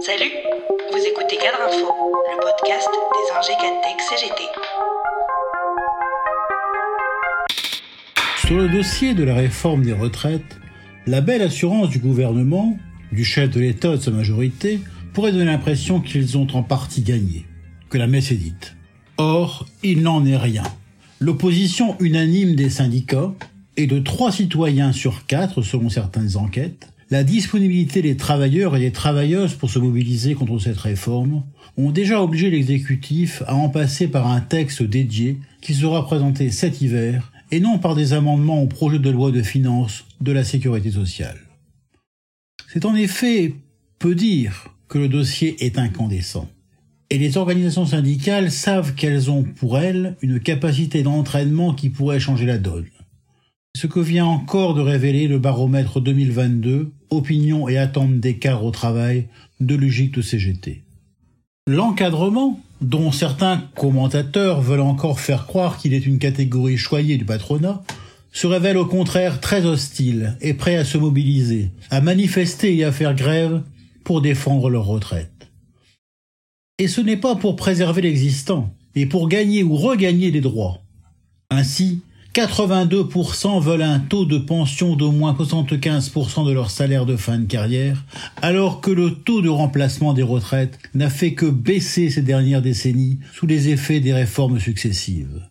Salut, vous écoutez Cadre Info, le podcast des ingés Cadtech CGT. Sur le dossier de la réforme des retraites, la belle assurance du gouvernement, du chef de l'État et de sa majorité, pourrait donner l'impression qu'ils ont en partie gagné, que la messe est dite. Or, il n'en est rien. L'opposition unanime des syndicats, et de trois citoyens sur quatre selon certaines enquêtes, la disponibilité des travailleurs et des travailleuses pour se mobiliser contre cette réforme ont déjà obligé l'exécutif à en passer par un texte dédié qui sera présenté cet hiver et non par des amendements au projet de loi de finances de la sécurité sociale. C'est en effet peu dire que le dossier est incandescent. Et les organisations syndicales savent qu'elles ont pour elles une capacité d'entraînement qui pourrait changer la donne ce que vient encore de révéler le baromètre 2022, opinion et attente d'écart au travail de de CGT. L'encadrement, dont certains commentateurs veulent encore faire croire qu'il est une catégorie choyée du patronat, se révèle au contraire très hostile et prêt à se mobiliser, à manifester et à faire grève pour défendre leur retraite. Et ce n'est pas pour préserver l'existant, mais pour gagner ou regagner des droits. Ainsi, 82% veulent un taux de pension d'au moins 75% de leur salaire de fin de carrière, alors que le taux de remplacement des retraites n'a fait que baisser ces dernières décennies sous les effets des réformes successives.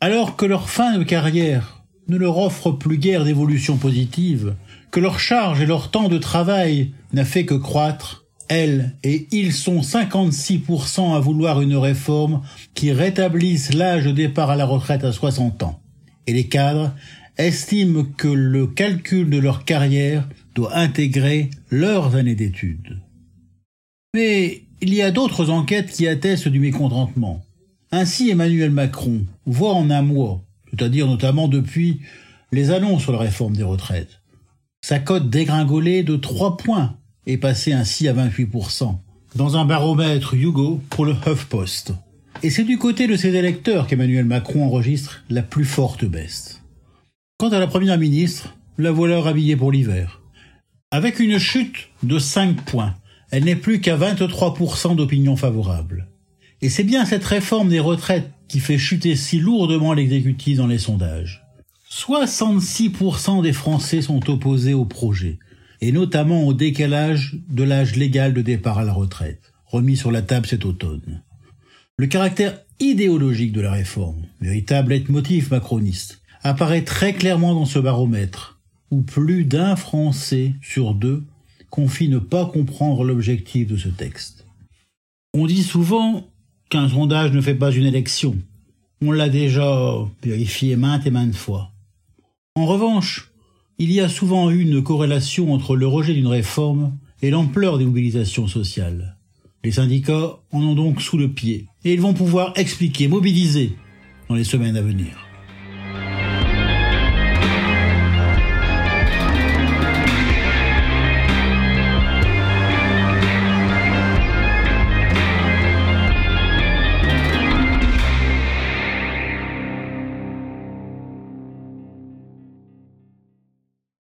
Alors que leur fin de carrière ne leur offre plus guère d'évolution positive, que leur charge et leur temps de travail n'a fait que croître, elles et ils sont 56% à vouloir une réforme qui rétablisse l'âge de départ à la retraite à 60 ans et les cadres estiment que le calcul de leur carrière doit intégrer leurs années d'études. Mais il y a d'autres enquêtes qui attestent du mécontentement. Ainsi Emmanuel Macron voit en un mois, c'est-à-dire notamment depuis les annonces sur la réforme des retraites, sa cote dégringolée de 3 points et passée ainsi à 28%, dans un baromètre Hugo pour le HuffPost. Et c'est du côté de ses électeurs qu'Emmanuel Macron enregistre la plus forte baisse. Quant à la première ministre, la voilà rhabillée pour l'hiver. Avec une chute de 5 points, elle n'est plus qu'à 23% d'opinion favorable. Et c'est bien cette réforme des retraites qui fait chuter si lourdement l'exécutif dans les sondages. 66% des Français sont opposés au projet, et notamment au décalage de l'âge légal de départ à la retraite, remis sur la table cet automne. Le caractère idéologique de la réforme, véritable leitmotiv macroniste, apparaît très clairement dans ce baromètre, où plus d'un Français sur deux confie ne pas comprendre l'objectif de ce texte. On dit souvent qu'un sondage ne fait pas une élection. On l'a déjà vérifié maintes et maintes fois. En revanche, il y a souvent eu une corrélation entre le rejet d'une réforme et l'ampleur des mobilisations sociales. Les syndicats en ont donc sous le pied et ils vont pouvoir expliquer, mobiliser dans les semaines à venir.